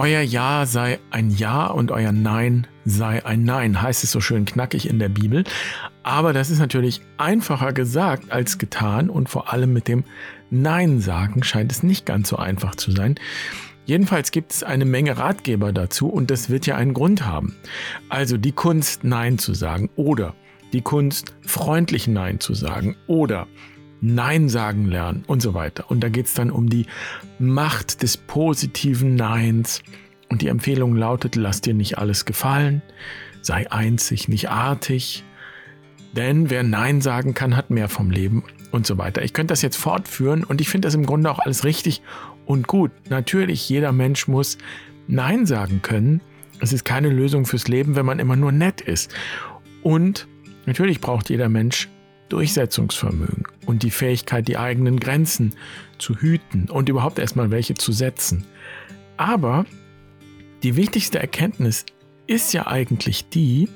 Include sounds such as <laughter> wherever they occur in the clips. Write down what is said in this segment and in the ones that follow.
Euer Ja sei ein Ja und euer Nein sei ein Nein, heißt es so schön knackig in der Bibel. Aber das ist natürlich einfacher gesagt als getan und vor allem mit dem Nein sagen scheint es nicht ganz so einfach zu sein. Jedenfalls gibt es eine Menge Ratgeber dazu und das wird ja einen Grund haben. Also die Kunst Nein zu sagen oder die Kunst freundlich Nein zu sagen oder Nein sagen lernen und so weiter. Und da geht es dann um die Macht des positiven Neins. Und die Empfehlung lautet, lass dir nicht alles gefallen, sei einzig, nicht artig. Denn wer Nein sagen kann, hat mehr vom Leben und so weiter. Ich könnte das jetzt fortführen und ich finde das im Grunde auch alles richtig und gut. Natürlich, jeder Mensch muss Nein sagen können. Es ist keine Lösung fürs Leben, wenn man immer nur nett ist. Und natürlich braucht jeder Mensch Durchsetzungsvermögen und die Fähigkeit, die eigenen Grenzen zu hüten und überhaupt erstmal welche zu setzen. Aber die wichtigste Erkenntnis ist ja eigentlich die,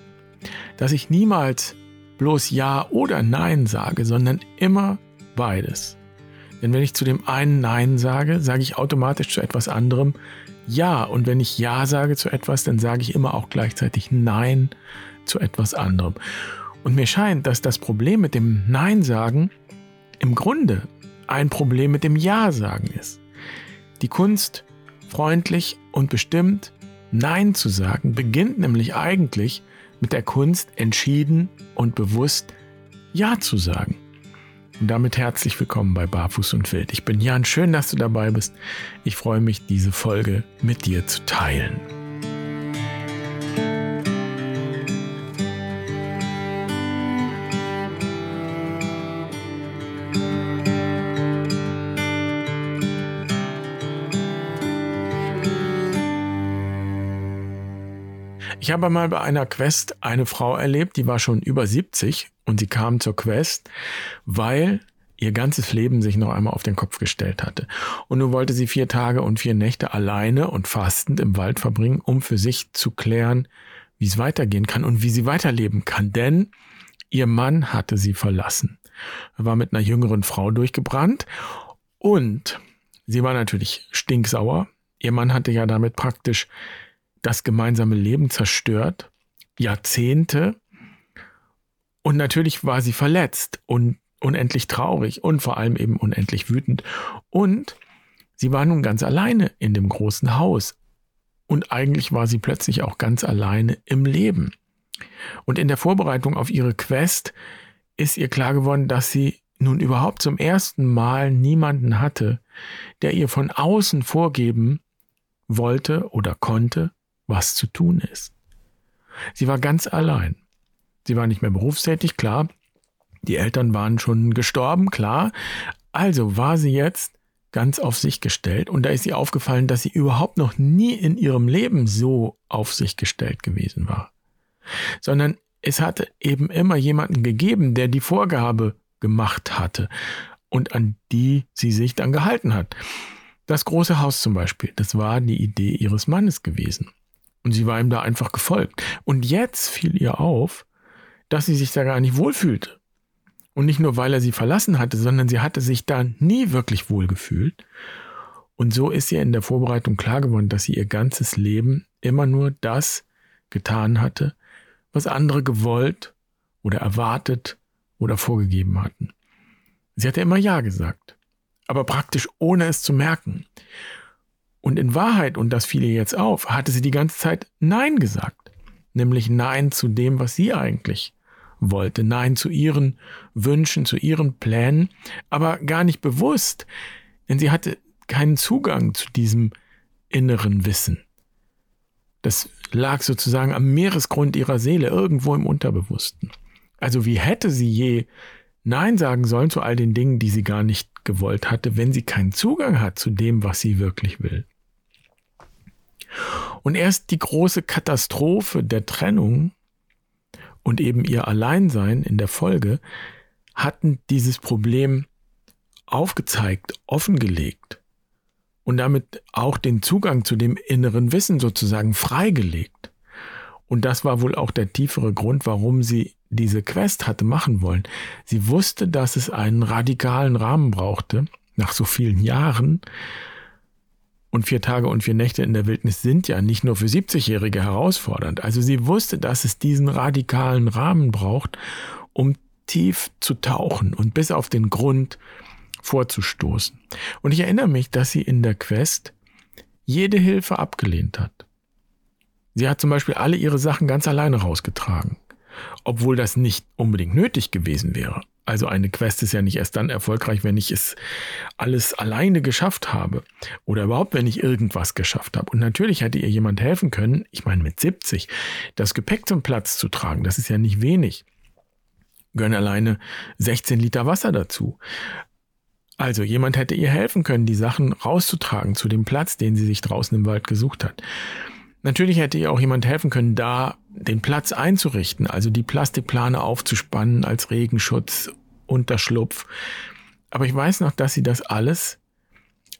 dass ich niemals bloß Ja oder Nein sage, sondern immer beides. Denn wenn ich zu dem einen Nein sage, sage ich automatisch zu etwas anderem Ja. Und wenn ich Ja sage zu etwas, dann sage ich immer auch gleichzeitig Nein zu etwas anderem. Und mir scheint, dass das Problem mit dem Nein sagen im Grunde ein Problem mit dem Ja sagen ist. Die Kunst, freundlich und bestimmt Nein zu sagen, beginnt nämlich eigentlich mit der Kunst, entschieden und bewusst Ja zu sagen. Und damit herzlich willkommen bei Barfuß und Wild. Ich bin Jan, schön, dass du dabei bist. Ich freue mich, diese Folge mit dir zu teilen. Ich habe mal bei einer Quest eine Frau erlebt, die war schon über 70 und sie kam zur Quest, weil ihr ganzes Leben sich noch einmal auf den Kopf gestellt hatte. Und nun wollte sie vier Tage und vier Nächte alleine und fastend im Wald verbringen, um für sich zu klären, wie es weitergehen kann und wie sie weiterleben kann. Denn ihr Mann hatte sie verlassen. Er war mit einer jüngeren Frau durchgebrannt und sie war natürlich stinksauer. Ihr Mann hatte ja damit praktisch das gemeinsame Leben zerstört, Jahrzehnte. Und natürlich war sie verletzt und unendlich traurig und vor allem eben unendlich wütend. Und sie war nun ganz alleine in dem großen Haus. Und eigentlich war sie plötzlich auch ganz alleine im Leben. Und in der Vorbereitung auf ihre Quest ist ihr klar geworden, dass sie nun überhaupt zum ersten Mal niemanden hatte, der ihr von außen vorgeben wollte oder konnte, was zu tun ist. Sie war ganz allein. Sie war nicht mehr berufstätig, klar. Die Eltern waren schon gestorben, klar. Also war sie jetzt ganz auf sich gestellt und da ist ihr aufgefallen, dass sie überhaupt noch nie in ihrem Leben so auf sich gestellt gewesen war. Sondern es hatte eben immer jemanden gegeben, der die Vorgabe gemacht hatte und an die sie sich dann gehalten hat. Das große Haus zum Beispiel, das war die Idee ihres Mannes gewesen. Und sie war ihm da einfach gefolgt. Und jetzt fiel ihr auf, dass sie sich da gar nicht wohlfühlte. Und nicht nur, weil er sie verlassen hatte, sondern sie hatte sich da nie wirklich wohlgefühlt. Und so ist ihr in der Vorbereitung klar geworden, dass sie ihr ganzes Leben immer nur das getan hatte, was andere gewollt oder erwartet oder vorgegeben hatten. Sie hatte immer Ja gesagt, aber praktisch ohne es zu merken. Und in Wahrheit, und das fiel ihr jetzt auf, hatte sie die ganze Zeit Nein gesagt. Nämlich Nein zu dem, was sie eigentlich wollte. Nein zu ihren Wünschen, zu ihren Plänen, aber gar nicht bewusst, denn sie hatte keinen Zugang zu diesem inneren Wissen. Das lag sozusagen am Meeresgrund ihrer Seele, irgendwo im Unterbewussten. Also wie hätte sie je Nein sagen sollen zu all den Dingen, die sie gar nicht gewollt hatte, wenn sie keinen Zugang hat zu dem, was sie wirklich will? Und erst die große Katastrophe der Trennung und eben ihr Alleinsein in der Folge hatten dieses Problem aufgezeigt, offengelegt und damit auch den Zugang zu dem inneren Wissen sozusagen freigelegt. Und das war wohl auch der tiefere Grund, warum sie diese Quest hatte machen wollen. Sie wusste, dass es einen radikalen Rahmen brauchte, nach so vielen Jahren, und vier Tage und vier Nächte in der Wildnis sind ja nicht nur für 70-Jährige herausfordernd. Also sie wusste, dass es diesen radikalen Rahmen braucht, um tief zu tauchen und bis auf den Grund vorzustoßen. Und ich erinnere mich, dass sie in der Quest jede Hilfe abgelehnt hat. Sie hat zum Beispiel alle ihre Sachen ganz alleine rausgetragen, obwohl das nicht unbedingt nötig gewesen wäre. Also eine Quest ist ja nicht erst dann erfolgreich, wenn ich es alles alleine geschafft habe oder überhaupt, wenn ich irgendwas geschafft habe. Und natürlich hätte ihr jemand helfen können, ich meine mit 70, das Gepäck zum Platz zu tragen, das ist ja nicht wenig. Gehören alleine 16 Liter Wasser dazu. Also jemand hätte ihr helfen können, die Sachen rauszutragen zu dem Platz, den sie sich draußen im Wald gesucht hat. Natürlich hätte ihr auch jemand helfen können, da den Platz einzurichten, also die Plastikplane aufzuspannen als Regenschutz, Unterschlupf. Aber ich weiß noch, dass sie das alles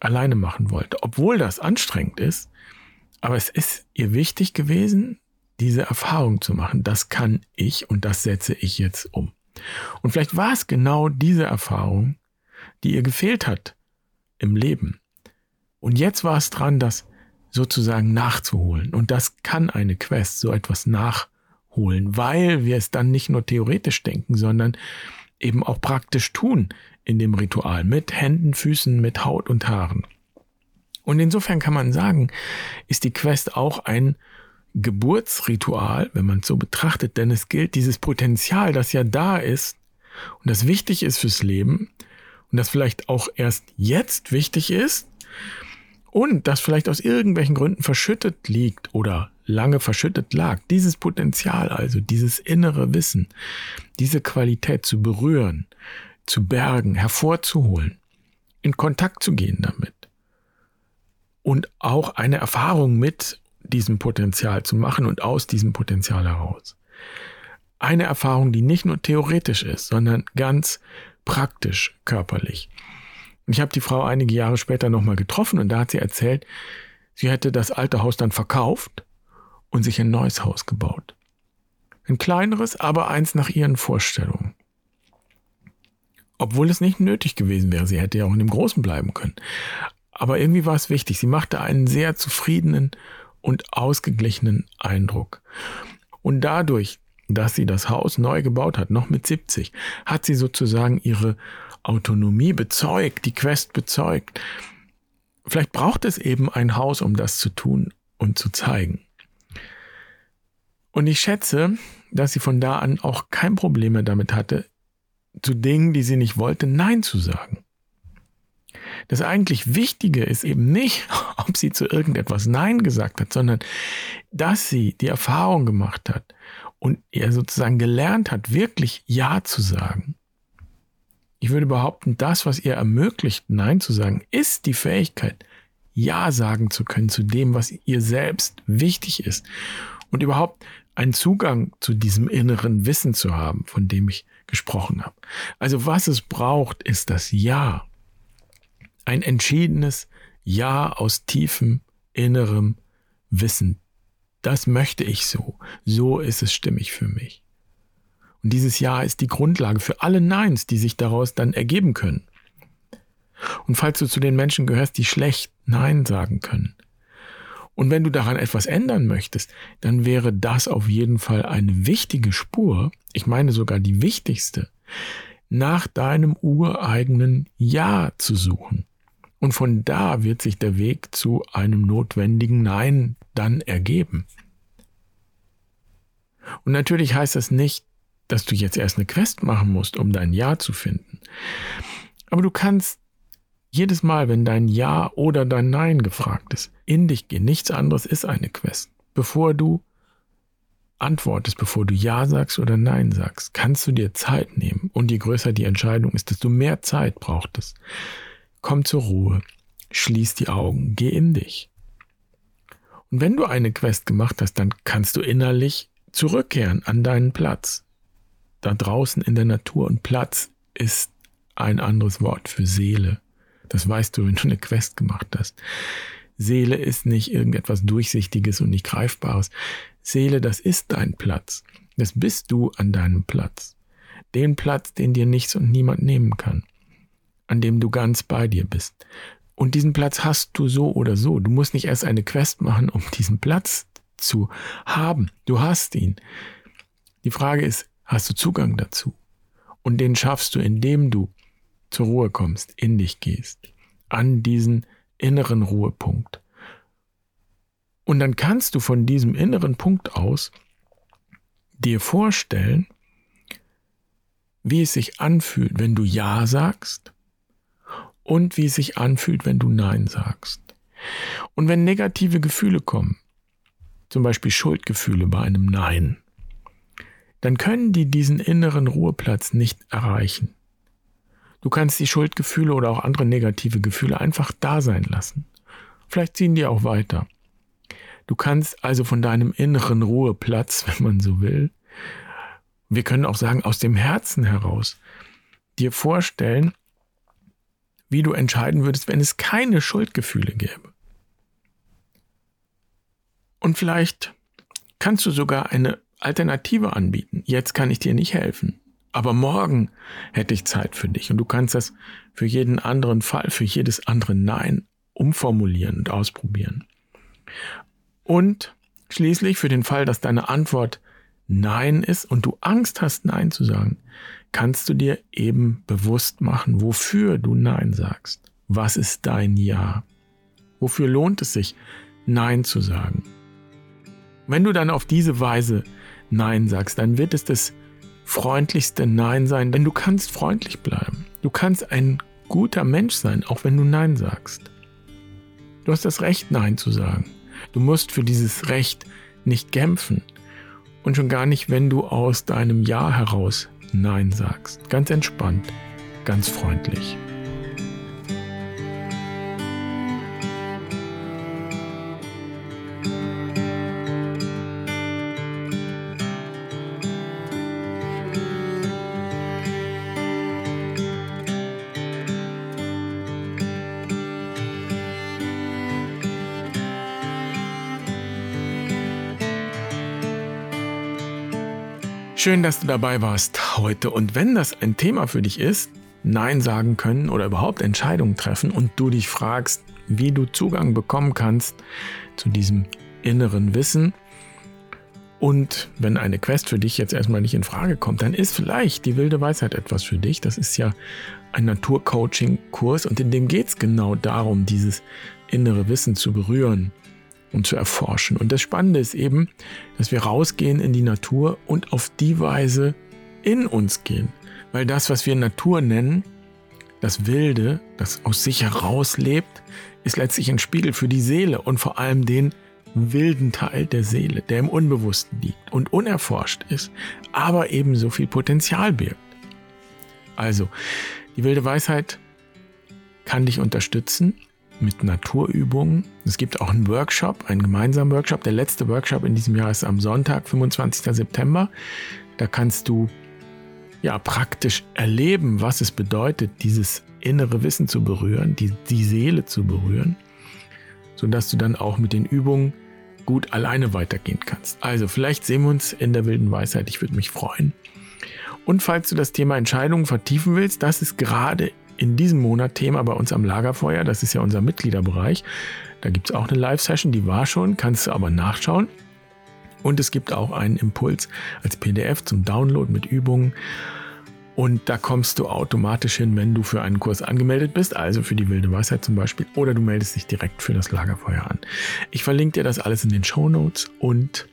alleine machen wollte, obwohl das anstrengend ist. Aber es ist ihr wichtig gewesen, diese Erfahrung zu machen. Das kann ich und das setze ich jetzt um. Und vielleicht war es genau diese Erfahrung, die ihr gefehlt hat im Leben. Und jetzt war es dran, das sozusagen nachzuholen. Und das kann eine Quest, so etwas nachholen, weil wir es dann nicht nur theoretisch denken, sondern eben auch praktisch tun in dem Ritual mit Händen, Füßen, mit Haut und Haaren. Und insofern kann man sagen, ist die Quest auch ein Geburtsritual, wenn man es so betrachtet, denn es gilt dieses Potenzial, das ja da ist und das wichtig ist fürs Leben und das vielleicht auch erst jetzt wichtig ist, und das vielleicht aus irgendwelchen Gründen verschüttet liegt oder lange verschüttet lag, dieses Potenzial also, dieses innere Wissen, diese Qualität zu berühren, zu bergen, hervorzuholen, in Kontakt zu gehen damit und auch eine Erfahrung mit diesem Potenzial zu machen und aus diesem Potenzial heraus. Eine Erfahrung, die nicht nur theoretisch ist, sondern ganz praktisch körperlich. Und ich habe die Frau einige Jahre später nochmal getroffen und da hat sie erzählt, sie hätte das alte Haus dann verkauft und sich ein neues Haus gebaut. Ein kleineres, aber eins nach ihren Vorstellungen. Obwohl es nicht nötig gewesen wäre, sie hätte ja auch in dem Großen bleiben können. Aber irgendwie war es wichtig. Sie machte einen sehr zufriedenen und ausgeglichenen Eindruck. Und dadurch, dass sie das Haus neu gebaut hat, noch mit 70, hat sie sozusagen ihre Autonomie bezeugt, die Quest bezeugt. Vielleicht braucht es eben ein Haus, um das zu tun und zu zeigen. Und ich schätze, dass sie von da an auch kein Problem mehr damit hatte, zu Dingen, die sie nicht wollte, Nein zu sagen. Das eigentlich Wichtige ist eben nicht, <laughs> ob sie zu irgendetwas Nein gesagt hat, sondern dass sie die Erfahrung gemacht hat und er sozusagen gelernt hat, wirklich Ja zu sagen. Ich würde behaupten, das, was ihr ermöglicht, Nein zu sagen, ist die Fähigkeit, Ja sagen zu können zu dem, was ihr selbst wichtig ist. Und überhaupt einen Zugang zu diesem inneren Wissen zu haben, von dem ich gesprochen habe. Also was es braucht, ist das Ja. Ein entschiedenes Ja aus tiefem innerem Wissen. Das möchte ich so. So ist es stimmig für mich. Und dieses Ja ist die Grundlage für alle Neins, die sich daraus dann ergeben können. Und falls du zu den Menschen gehörst, die schlecht Nein sagen können, und wenn du daran etwas ändern möchtest, dann wäre das auf jeden Fall eine wichtige Spur, ich meine sogar die wichtigste, nach deinem ureigenen Ja zu suchen. Und von da wird sich der Weg zu einem notwendigen Nein dann ergeben. Und natürlich heißt das nicht, dass du jetzt erst eine Quest machen musst, um dein Ja zu finden. Aber du kannst jedes Mal, wenn dein Ja oder dein Nein gefragt ist, in dich gehen. Nichts anderes ist eine Quest. Bevor du antwortest, bevor du Ja sagst oder Nein sagst, kannst du dir Zeit nehmen. Und je größer die Entscheidung ist, desto mehr Zeit braucht es. Komm zur Ruhe, schließ die Augen, geh in dich. Und wenn du eine Quest gemacht hast, dann kannst du innerlich zurückkehren an deinen Platz da draußen in der Natur und Platz ist ein anderes Wort für Seele. Das weißt du, wenn du eine Quest gemacht hast. Seele ist nicht irgendetwas Durchsichtiges und nicht Greifbares. Seele, das ist dein Platz. Das bist du an deinem Platz. Den Platz, den dir nichts und niemand nehmen kann. An dem du ganz bei dir bist. Und diesen Platz hast du so oder so. Du musst nicht erst eine Quest machen, um diesen Platz zu haben. Du hast ihn. Die Frage ist, hast du Zugang dazu? Und den schaffst du, indem du zur Ruhe kommst, in dich gehst, an diesen inneren Ruhepunkt. Und dann kannst du von diesem inneren Punkt aus dir vorstellen, wie es sich anfühlt, wenn du Ja sagst und wie es sich anfühlt, wenn du Nein sagst. Und wenn negative Gefühle kommen, zum Beispiel Schuldgefühle bei einem Nein, dann können die diesen inneren Ruheplatz nicht erreichen. Du kannst die Schuldgefühle oder auch andere negative Gefühle einfach da sein lassen. Vielleicht ziehen die auch weiter. Du kannst also von deinem inneren Ruheplatz, <laughs> wenn man so will, wir können auch sagen aus dem Herzen heraus, dir vorstellen, wie du entscheiden würdest, wenn es keine Schuldgefühle gäbe. Und vielleicht kannst du sogar eine Alternative anbieten. Jetzt kann ich dir nicht helfen, aber morgen hätte ich Zeit für dich. Und du kannst das für jeden anderen Fall, für jedes andere Nein umformulieren und ausprobieren. Und schließlich für den Fall, dass deine Antwort Nein ist und du Angst hast, Nein zu sagen, kannst du dir eben bewusst machen, wofür du Nein sagst. Was ist dein Ja? Wofür lohnt es sich, Nein zu sagen? Wenn du dann auf diese Weise Nein sagst, dann wird es das freundlichste Nein sein, denn du kannst freundlich bleiben. Du kannst ein guter Mensch sein, auch wenn du Nein sagst. Du hast das Recht, Nein zu sagen. Du musst für dieses Recht nicht kämpfen. Und schon gar nicht, wenn du aus deinem Ja heraus Nein sagst. Ganz entspannt, ganz freundlich. Schön, dass du dabei warst heute. Und wenn das ein Thema für dich ist, Nein sagen können oder überhaupt Entscheidungen treffen und du dich fragst, wie du Zugang bekommen kannst zu diesem inneren Wissen, und wenn eine Quest für dich jetzt erstmal nicht in Frage kommt, dann ist vielleicht die wilde Weisheit etwas für dich. Das ist ja ein Naturcoaching-Kurs und in dem geht es genau darum, dieses innere Wissen zu berühren und zu erforschen. Und das Spannende ist eben, dass wir rausgehen in die Natur und auf die Weise in uns gehen. Weil das, was wir Natur nennen, das Wilde, das aus sich herauslebt, ist letztlich ein Spiegel für die Seele und vor allem den wilden Teil der Seele, der im Unbewussten liegt und unerforscht ist, aber eben so viel Potenzial birgt. Also, die wilde Weisheit kann dich unterstützen, mit Naturübungen. Es gibt auch einen Workshop, einen gemeinsamen Workshop. Der letzte Workshop in diesem Jahr ist am Sonntag, 25. September. Da kannst du ja praktisch erleben, was es bedeutet, dieses innere Wissen zu berühren, die, die Seele zu berühren, sodass du dann auch mit den Übungen gut alleine weitergehen kannst. Also vielleicht sehen wir uns in der wilden Weisheit. Ich würde mich freuen. Und falls du das Thema Entscheidungen vertiefen willst, das ist gerade in diesem Monat Thema bei uns am Lagerfeuer. Das ist ja unser Mitgliederbereich. Da gibt es auch eine Live-Session, die war schon, kannst du aber nachschauen. Und es gibt auch einen Impuls als PDF zum Download mit Übungen. Und da kommst du automatisch hin, wenn du für einen Kurs angemeldet bist, also für die wilde Weisheit zum Beispiel, oder du meldest dich direkt für das Lagerfeuer an. Ich verlinke dir das alles in den Show Notes und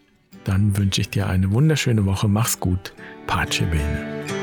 dann wünsche ich dir eine wunderschöne Woche. Mach's gut. Pace bene.